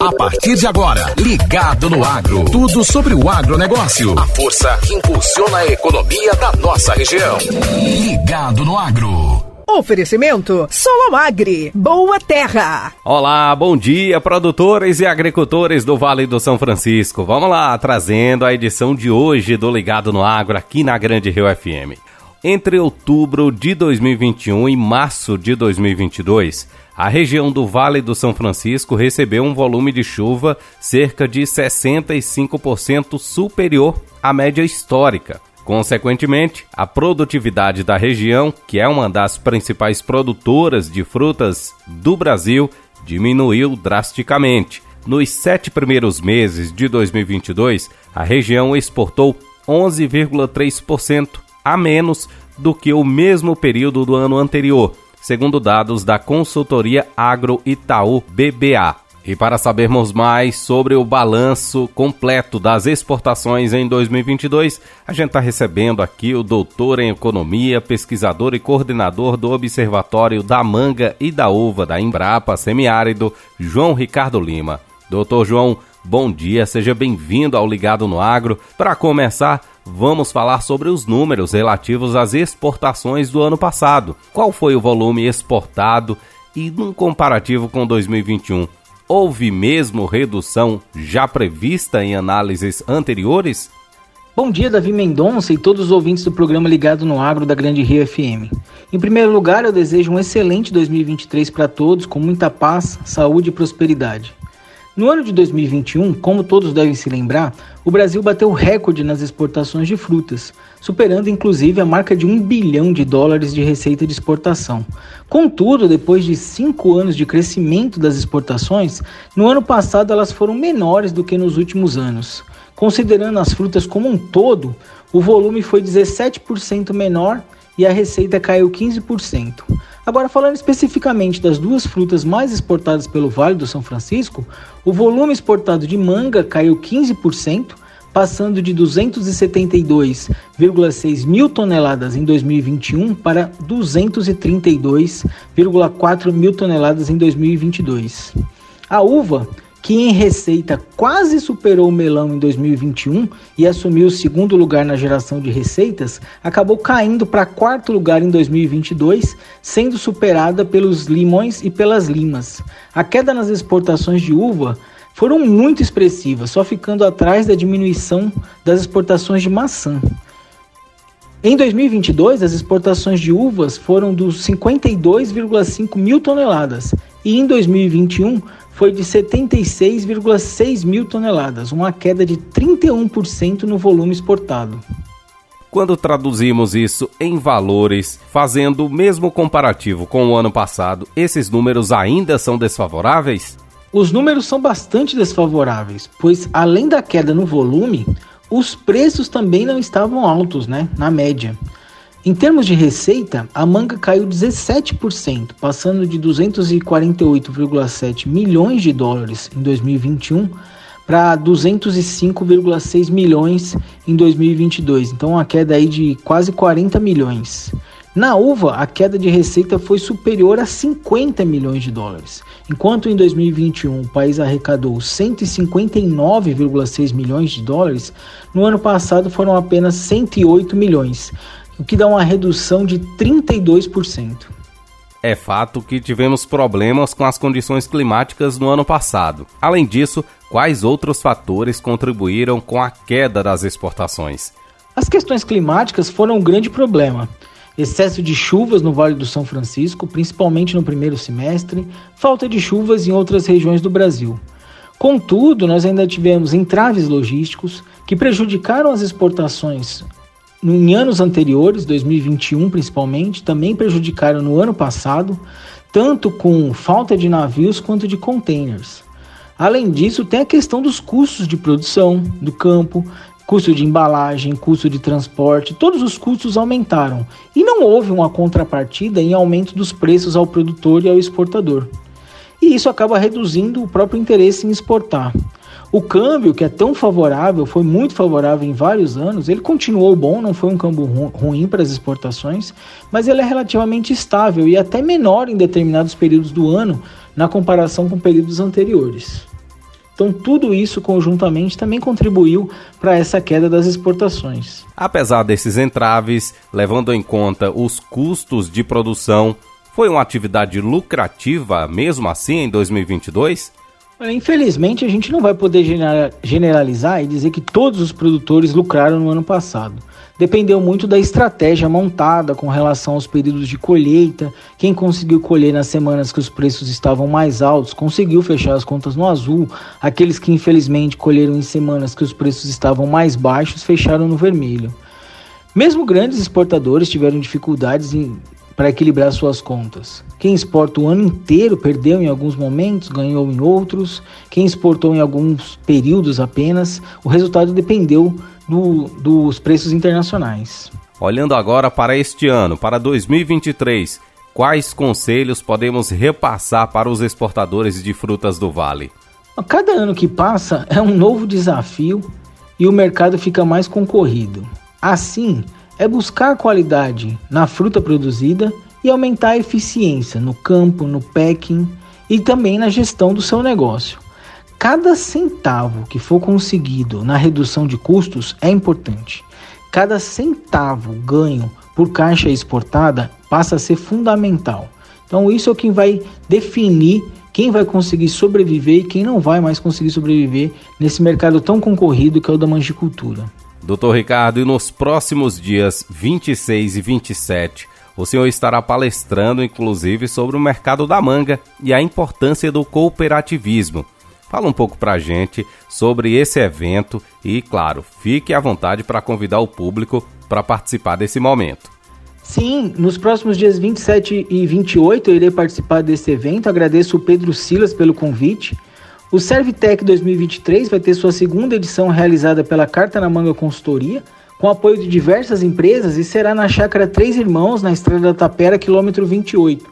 A partir de agora, ligado no agro. Tudo sobre o agronegócio. A força que impulsiona a economia da nossa região. Ligado no agro. Oferecimento Solomagri, Boa Terra. Olá, bom dia, produtores e agricultores do Vale do São Francisco. Vamos lá, trazendo a edição de hoje do Ligado no Agro aqui na Grande Rio FM. Entre outubro de 2021 e março de 2022, a região do Vale do São Francisco recebeu um volume de chuva cerca de 65% superior à média histórica. Consequentemente, a produtividade da região, que é uma das principais produtoras de frutas do Brasil, diminuiu drasticamente. Nos sete primeiros meses de 2022, a região exportou 11,3% a menos do que o mesmo período do ano anterior, segundo dados da consultoria Agro Itaú BBA. E para sabermos mais sobre o balanço completo das exportações em 2022, a gente está recebendo aqui o doutor em economia, pesquisador e coordenador do Observatório da Manga e da Uva da Embrapa Semiárido, João Ricardo Lima. Doutor João, bom dia, seja bem-vindo ao Ligado no Agro. Para começar, vamos falar sobre os números relativos às exportações do ano passado. Qual foi o volume exportado e num comparativo com 2021? Houve mesmo redução já prevista em análises anteriores? Bom dia, Davi Mendonça e todos os ouvintes do programa Ligado no Agro da Grande Rio FM. Em primeiro lugar, eu desejo um excelente 2023 para todos, com muita paz, saúde e prosperidade. No ano de 2021, como todos devem se lembrar, o Brasil bateu recorde nas exportações de frutas, superando inclusive a marca de um bilhão de dólares de receita de exportação. Contudo, depois de cinco anos de crescimento das exportações, no ano passado elas foram menores do que nos últimos anos. Considerando as frutas como um todo, o volume foi 17% menor e a receita caiu 15%. Agora, falando especificamente das duas frutas mais exportadas pelo Vale do São Francisco, o volume exportado de manga caiu 15%, passando de 272,6 mil toneladas em 2021 para 232,4 mil toneladas em 2022. A uva que em receita quase superou o melão em 2021 e assumiu o segundo lugar na geração de receitas, acabou caindo para quarto lugar em 2022, sendo superada pelos limões e pelas limas. A queda nas exportações de uva foram muito expressivas, só ficando atrás da diminuição das exportações de maçã. Em 2022, as exportações de uvas foram dos 52,5 mil toneladas e em 2021 foi de 76,6 mil toneladas, uma queda de 31% no volume exportado. Quando traduzimos isso em valores, fazendo o mesmo comparativo com o ano passado, esses números ainda são desfavoráveis? Os números são bastante desfavoráveis, pois além da queda no volume, os preços também não estavam altos, né, na média. Em termos de receita, a manga caiu 17%, passando de 248,7 milhões de dólares em 2021 para 205,6 milhões em 2022. Então, uma queda aí de quase 40 milhões. Na uva, a queda de receita foi superior a 50 milhões de dólares. Enquanto em 2021 o país arrecadou 159,6 milhões de dólares, no ano passado foram apenas 108 milhões, o que dá uma redução de 32%. É fato que tivemos problemas com as condições climáticas no ano passado. Além disso, quais outros fatores contribuíram com a queda das exportações? As questões climáticas foram um grande problema. Excesso de chuvas no Vale do São Francisco, principalmente no primeiro semestre, falta de chuvas em outras regiões do Brasil. Contudo, nós ainda tivemos entraves logísticos que prejudicaram as exportações em anos anteriores, 2021 principalmente, também prejudicaram no ano passado, tanto com falta de navios quanto de containers. Além disso, tem a questão dos custos de produção do campo, custo de embalagem, custo de transporte, todos os custos aumentaram e não houve uma contrapartida em aumento dos preços ao produtor e ao exportador. E isso acaba reduzindo o próprio interesse em exportar. O câmbio, que é tão favorável, foi muito favorável em vários anos, ele continuou bom, não foi um câmbio ruim para as exportações, mas ele é relativamente estável e até menor em determinados períodos do ano na comparação com períodos anteriores. Então, tudo isso conjuntamente também contribuiu para essa queda das exportações. Apesar desses entraves, levando em conta os custos de produção, foi uma atividade lucrativa mesmo assim em 2022? Infelizmente, a gente não vai poder generalizar e dizer que todos os produtores lucraram no ano passado. Dependeu muito da estratégia montada com relação aos períodos de colheita. Quem conseguiu colher nas semanas que os preços estavam mais altos conseguiu fechar as contas no azul. Aqueles que infelizmente colheram em semanas que os preços estavam mais baixos fecharam no vermelho. Mesmo grandes exportadores tiveram dificuldades em para equilibrar suas contas. Quem exporta o ano inteiro perdeu em alguns momentos, ganhou em outros. Quem exportou em alguns períodos apenas, o resultado dependeu do, dos preços internacionais. Olhando agora para este ano, para 2023, quais conselhos podemos repassar para os exportadores de frutas do Vale? Cada ano que passa é um novo desafio e o mercado fica mais concorrido. Assim, é buscar qualidade na fruta produzida e aumentar a eficiência no campo, no packing e também na gestão do seu negócio. Cada centavo que for conseguido na redução de custos é importante. Cada centavo ganho por caixa exportada passa a ser fundamental. Então, isso é o que vai definir quem vai conseguir sobreviver e quem não vai mais conseguir sobreviver nesse mercado tão concorrido que é o da mangicultura. Doutor Ricardo, e nos próximos dias 26 e 27, o senhor estará palestrando, inclusive, sobre o mercado da manga e a importância do cooperativismo. Fala um pouco para a gente sobre esse evento e, claro, fique à vontade para convidar o público para participar desse momento. Sim, nos próximos dias 27 e 28 eu irei participar desse evento. Agradeço o Pedro Silas pelo convite. O Servitec 2023 vai ter sua segunda edição realizada pela Carta na Manga Consultoria, com apoio de diversas empresas e será na Chácara Três Irmãos, na Estrada da Tapera, quilômetro 28.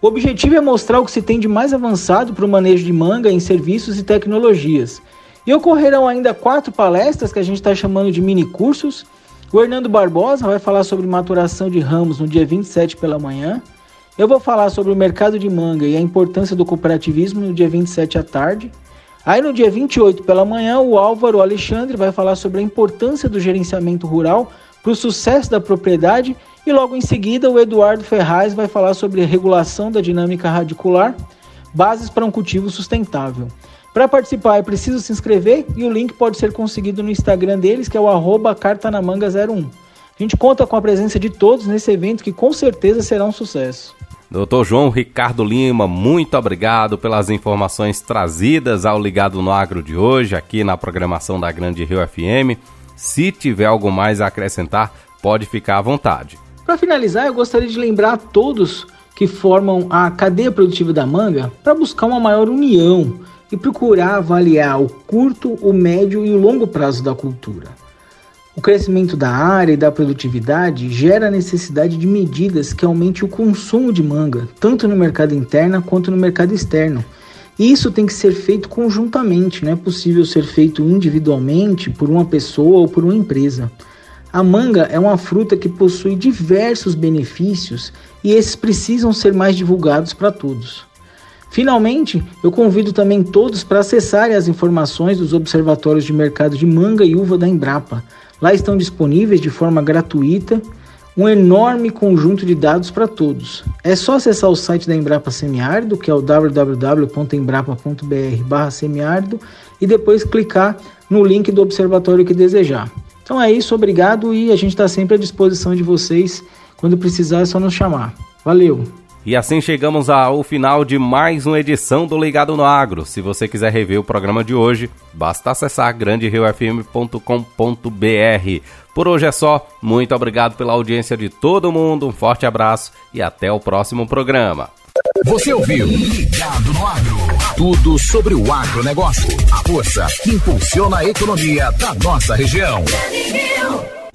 O objetivo é mostrar o que se tem de mais avançado para o manejo de manga em serviços e tecnologias. E ocorrerão ainda quatro palestras que a gente está chamando de mini cursos. O Hernando Barbosa vai falar sobre maturação de ramos no dia 27 pela manhã. Eu vou falar sobre o mercado de manga e a importância do cooperativismo no dia 27 à tarde. Aí no dia 28 pela manhã, o Álvaro Alexandre vai falar sobre a importância do gerenciamento rural para o sucesso da propriedade e logo em seguida o Eduardo Ferraz vai falar sobre a regulação da dinâmica radicular, bases para um cultivo sustentável. Para participar é preciso se inscrever e o link pode ser conseguido no Instagram deles, que é o arroba cartanamanga01. A gente conta com a presença de todos nesse evento que com certeza será um sucesso. Doutor João Ricardo Lima, muito obrigado pelas informações trazidas ao Ligado no Agro de hoje, aqui na programação da Grande Rio FM. Se tiver algo mais a acrescentar, pode ficar à vontade. Para finalizar, eu gostaria de lembrar a todos que formam a cadeia produtiva da manga para buscar uma maior união e procurar avaliar o curto, o médio e o longo prazo da cultura. O crescimento da área e da produtividade gera a necessidade de medidas que aumente o consumo de manga, tanto no mercado interno quanto no mercado externo. E isso tem que ser feito conjuntamente, não é possível ser feito individualmente por uma pessoa ou por uma empresa. A manga é uma fruta que possui diversos benefícios e esses precisam ser mais divulgados para todos. Finalmente, eu convido também todos para acessarem as informações dos observatórios de mercado de manga e uva da Embrapa. Lá estão disponíveis de forma gratuita um enorme conjunto de dados para todos. É só acessar o site da Embrapa Semiárido, que é o www.embrapa.br/semiárido, e depois clicar no link do observatório que desejar. Então é isso, obrigado e a gente está sempre à disposição de vocês. Quando precisar é só nos chamar. Valeu! E assim chegamos ao final de mais uma edição do Ligado no Agro. Se você quiser rever o programa de hoje, basta acessar grandereufm.com.br. Por hoje é só. Muito obrigado pela audiência de todo mundo. Um forte abraço e até o próximo programa. Você ouviu Ligado no Agro. Tudo sobre o agronegócio. A força que impulsiona a economia da nossa região.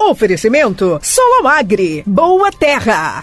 Oferecimento Solomagri. Boa Terra.